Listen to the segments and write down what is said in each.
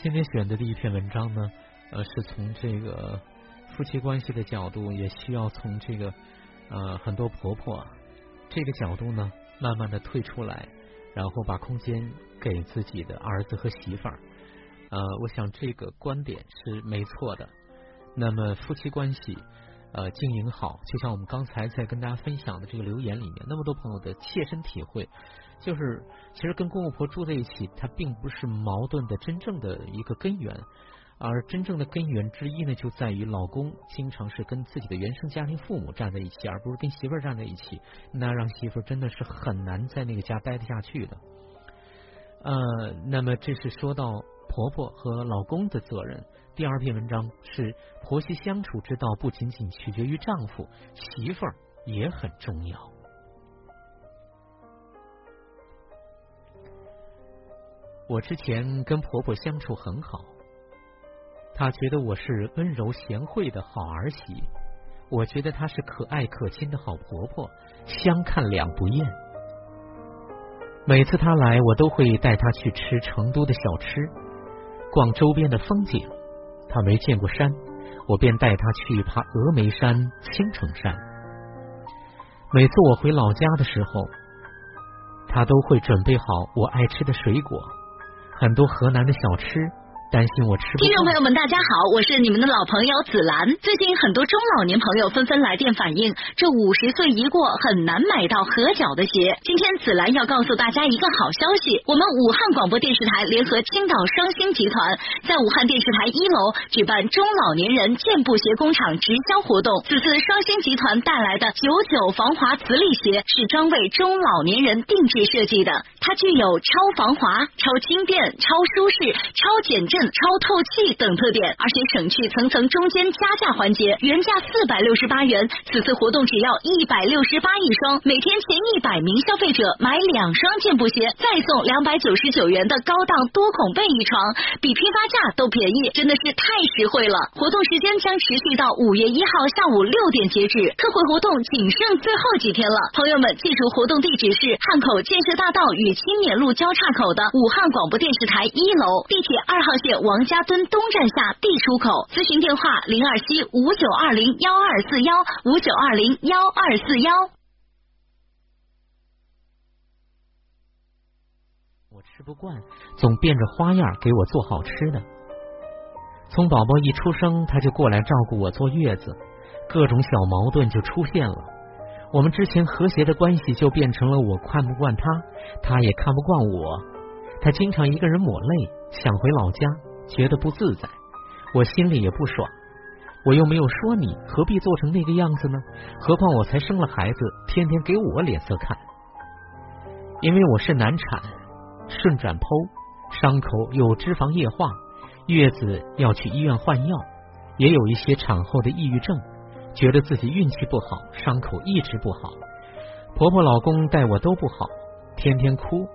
今天选择的一篇文章呢，呃，是从这个夫妻关系的角度，也需要从这个呃很多婆婆这个角度呢，慢慢的退出来，然后把空间给自己的儿子和媳妇儿。呃，我想这个观点是没错的。那么夫妻关系呃经营好，就像我们刚才在跟大家分享的这个留言里面，那么多朋友的切身体会，就是其实跟公公婆住在一起，它并不是矛盾的真正的一个根源，而真正的根源之一呢，就在于老公经常是跟自己的原生家庭父母站在一起，而不是跟媳妇儿站在一起，那让媳妇儿真的是很难在那个家待得下去的。呃，那么这是说到。婆婆和老公的责任。第二篇文章是婆媳相处之道，不仅仅取决于丈夫，媳妇儿也很重要。我之前跟婆婆相处很好，她觉得我是温柔贤惠的好儿媳，我觉得她是可爱可亲的好婆婆，相看两不厌。每次她来，我都会带她去吃成都的小吃。逛周边的风景，他没见过山，我便带他去爬峨眉山、青城山。每次我回老家的时候，他都会准备好我爱吃的水果，很多河南的小吃。担心我吃。听众朋友们，大家好，我是你们的老朋友紫兰。最近很多中老年朋友纷纷来电反映，这五十岁一过，很难买到合脚的鞋。今天紫兰要告诉大家一个好消息，我们武汉广播电视台联合青岛双星集团，在武汉电视台一楼举办中老年人健步鞋工厂直销活动。此次双星集团带来的九九防滑磁力鞋是专为中老年人定制设计的，它具有超防滑、超轻便、超舒适、超减震。超透气等特点，而且省去层层中间加价环节，原价四百六十八元，此次活动只要一百六十八一双，每天前一百名消费者买两双健步鞋，再送两百九十九元的高档多孔被一床，比批发价都便宜，真的是太实惠了。活动时间将持续到五月一号下午六点截止，特惠活动仅剩最后几天了，朋友们记住活动地址是汉口建设大道与青年路交叉口的武汉广播电视台一楼，地铁二号线。王家墩东站下 B 出口，咨询电话零二七五九二零幺二四幺五九二零幺二四幺。我吃不惯，总变着花样给我做好吃的。从宝宝一出生，他就过来照顾我坐月子，各种小矛盾就出现了。我们之前和谐的关系就变成了我看不惯他，他也看不惯我。他经常一个人抹泪。想回老家，觉得不自在，我心里也不爽。我又没有说你，何必做成那个样子呢？何况我才生了孩子，天天给我脸色看。因为我是难产，顺转剖，伤口有脂肪液化，月子要去医院换药，也有一些产后的抑郁症，觉得自己运气不好，伤口一直不好。婆婆老公待我都不好，天天哭。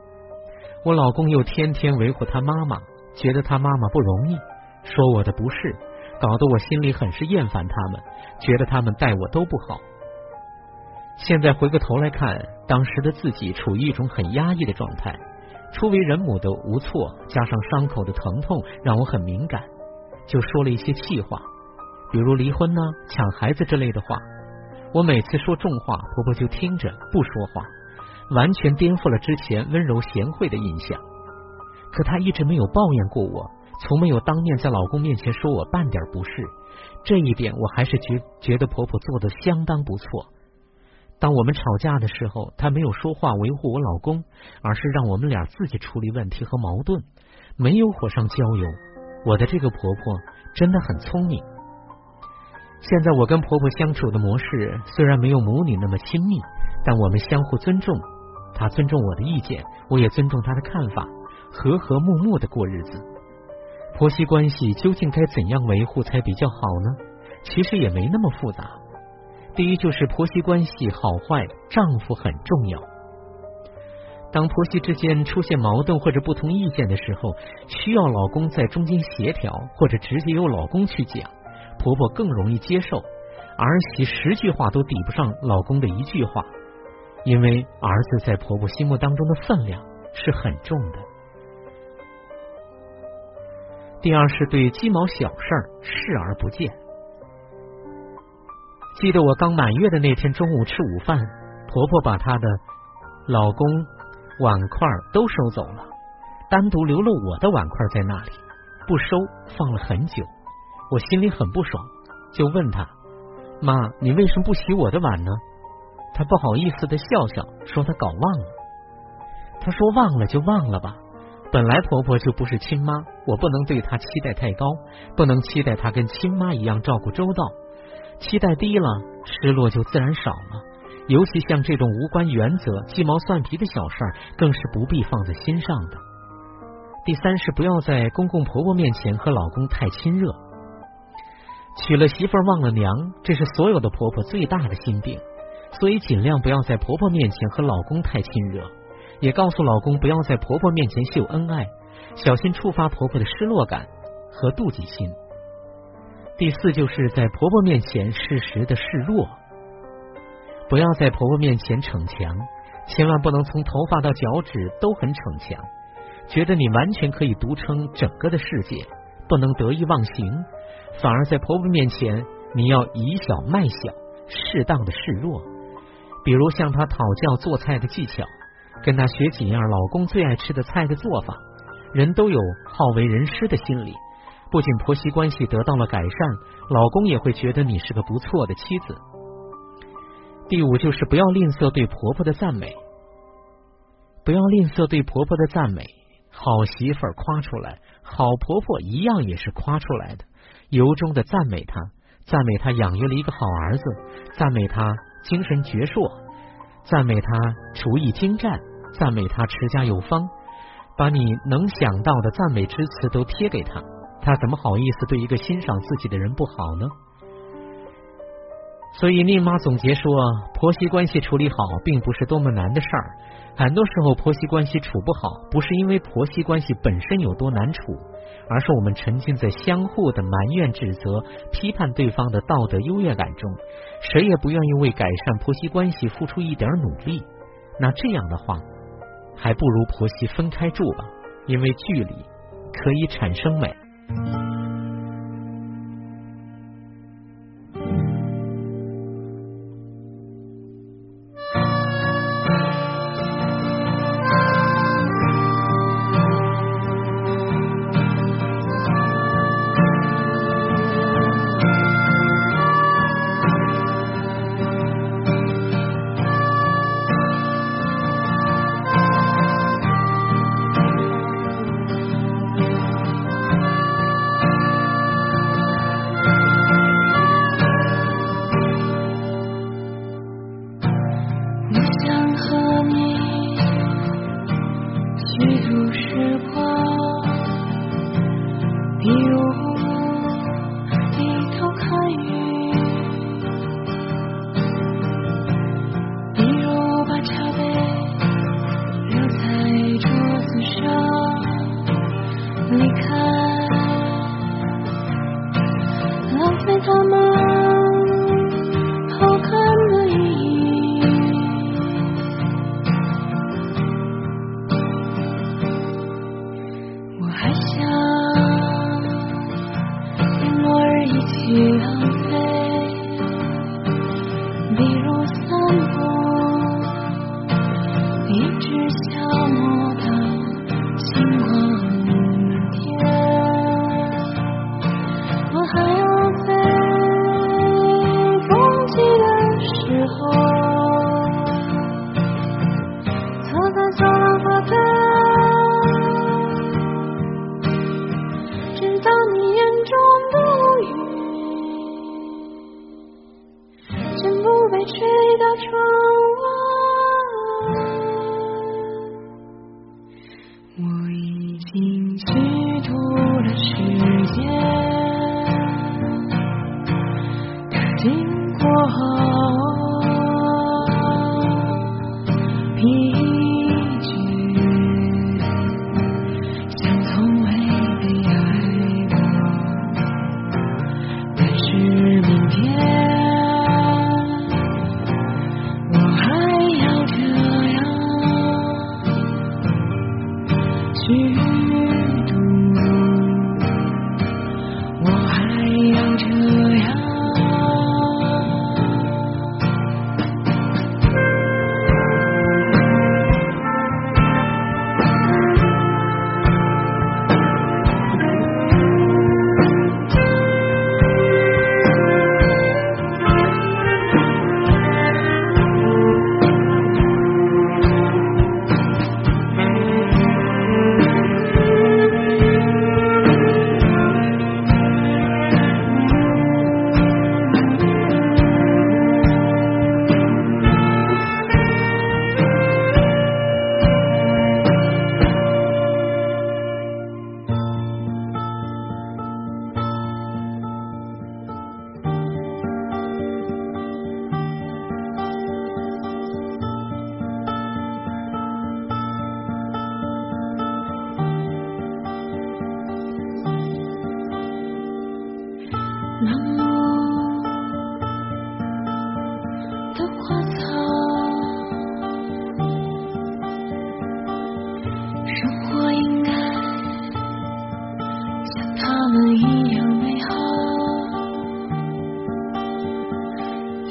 我老公又天天维护他妈妈，觉得他妈妈不容易，说我的不是，搞得我心里很是厌烦他们，觉得他们待我都不好。现在回过头来看，当时的自己处于一种很压抑的状态，初为人母的无措，加上伤口的疼痛，让我很敏感，就说了一些气话，比如离婚呢、抢孩子之类的话。我每次说重话，婆婆就听着不说话。完全颠覆了之前温柔贤惠的印象，可她一直没有抱怨过我，从没有当面在老公面前说我半点不是，这一点我还是觉觉得婆婆做的相当不错。当我们吵架的时候，她没有说话维护我老公，而是让我们俩自己处理问题和矛盾，没有火上浇油。我的这个婆婆真的很聪明。现在我跟婆婆相处的模式虽然没有母女那么亲密，但我们相互尊重。她尊重我的意见，我也尊重她的看法，和和睦睦的过日子。婆媳关系究竟该怎样维护才比较好呢？其实也没那么复杂。第一就是婆媳关系好坏，丈夫很重要。当婆媳之间出现矛盾或者不同意见的时候，需要老公在中间协调，或者直接由老公去讲，婆婆更容易接受。儿媳十句话都抵不上老公的一句话。因为儿子在婆婆心目当中的分量是很重的。第二是对鸡毛小事儿视而不见。记得我刚满月的那天中午吃午饭，婆婆把她的老公碗筷都收走了，单独留了我的碗筷在那里，不收，放了很久。我心里很不爽，就问她：“妈，你为什么不洗我的碗呢？”她不好意思的笑笑，说她搞忘了。她说：“忘了就忘了吧，本来婆婆就不是亲妈，我不能对她期待太高，不能期待她跟亲妈一样照顾周到。”期待低了，失落就自然少了。尤其像这种无关原则、鸡毛蒜皮的小事儿，更是不必放在心上的。第三是不要在公公婆婆面前和老公太亲热。娶了媳妇忘了娘，这是所有的婆婆最大的心病。所以尽量不要在婆婆面前和老公太亲热，也告诉老公不要在婆婆面前秀恩爱，小心触发婆婆的失落感和妒忌心。第四，就是在婆婆面前适时的示弱，不要在婆婆面前逞强，千万不能从头发到脚趾都很逞强，觉得你完全可以独撑整个的世界，不能得意忘形，反而在婆婆面前你要以小卖小，适当的示弱，比如向她讨教做菜的技巧，跟她学几样老公最爱吃的菜的做法，人都有好为人师的心理。不仅婆媳关系得到了改善，老公也会觉得你是个不错的妻子。第五就是不要吝啬对婆婆的赞美，不要吝啬对婆婆的赞美。好媳妇儿夸出来，好婆婆一样也是夸出来的，由衷的赞美她，赞美她养育了一个好儿子，赞美她精神矍铄，赞美他厨艺精湛，赞美他持家有方，把你能想到的赞美之词都贴给他。他怎么好意思对一个欣赏自己的人不好呢？所以宁妈总结说，婆媳关系处理好并不是多么难的事儿。很多时候婆媳关系处不好，不是因为婆媳关系本身有多难处，而是我们沉浸在相互的埋怨、指责、批判对方的道德优越感中，谁也不愿意为改善婆媳关系付出一点努力。那这样的话，还不如婆媳分开住吧，因为距离可以产生美。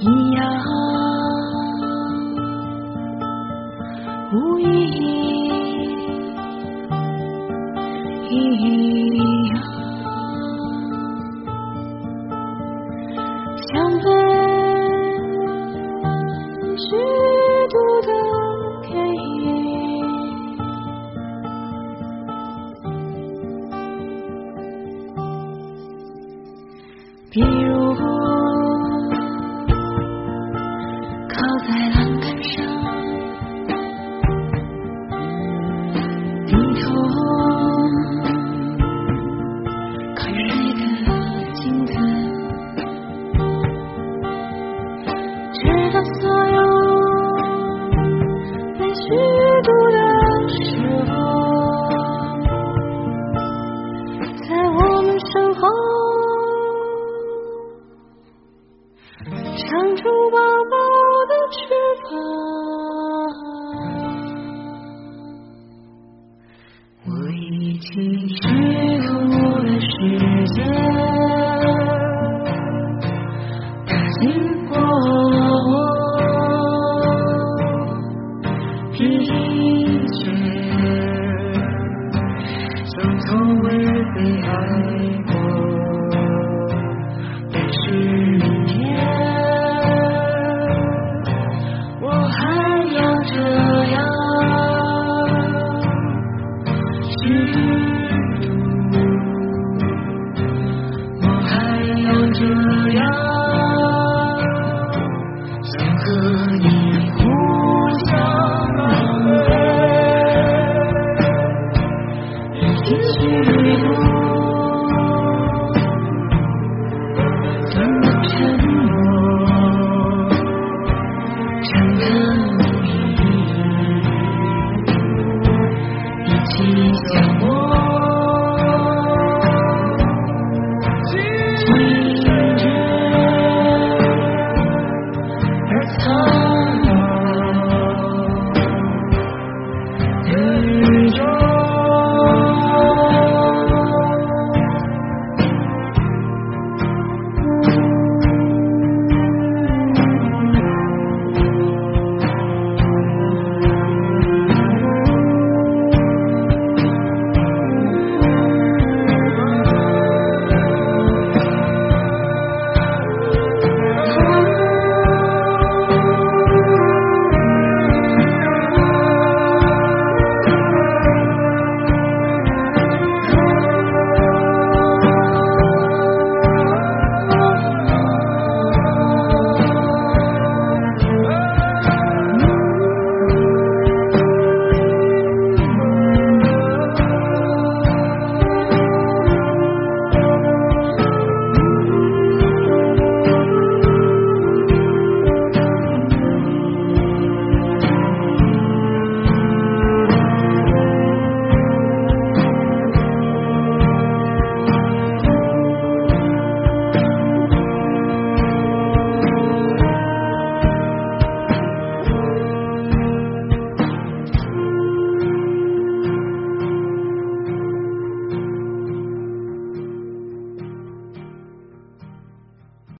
一样，无意义，一样，像被虚度的天意，比如。don't come with me, I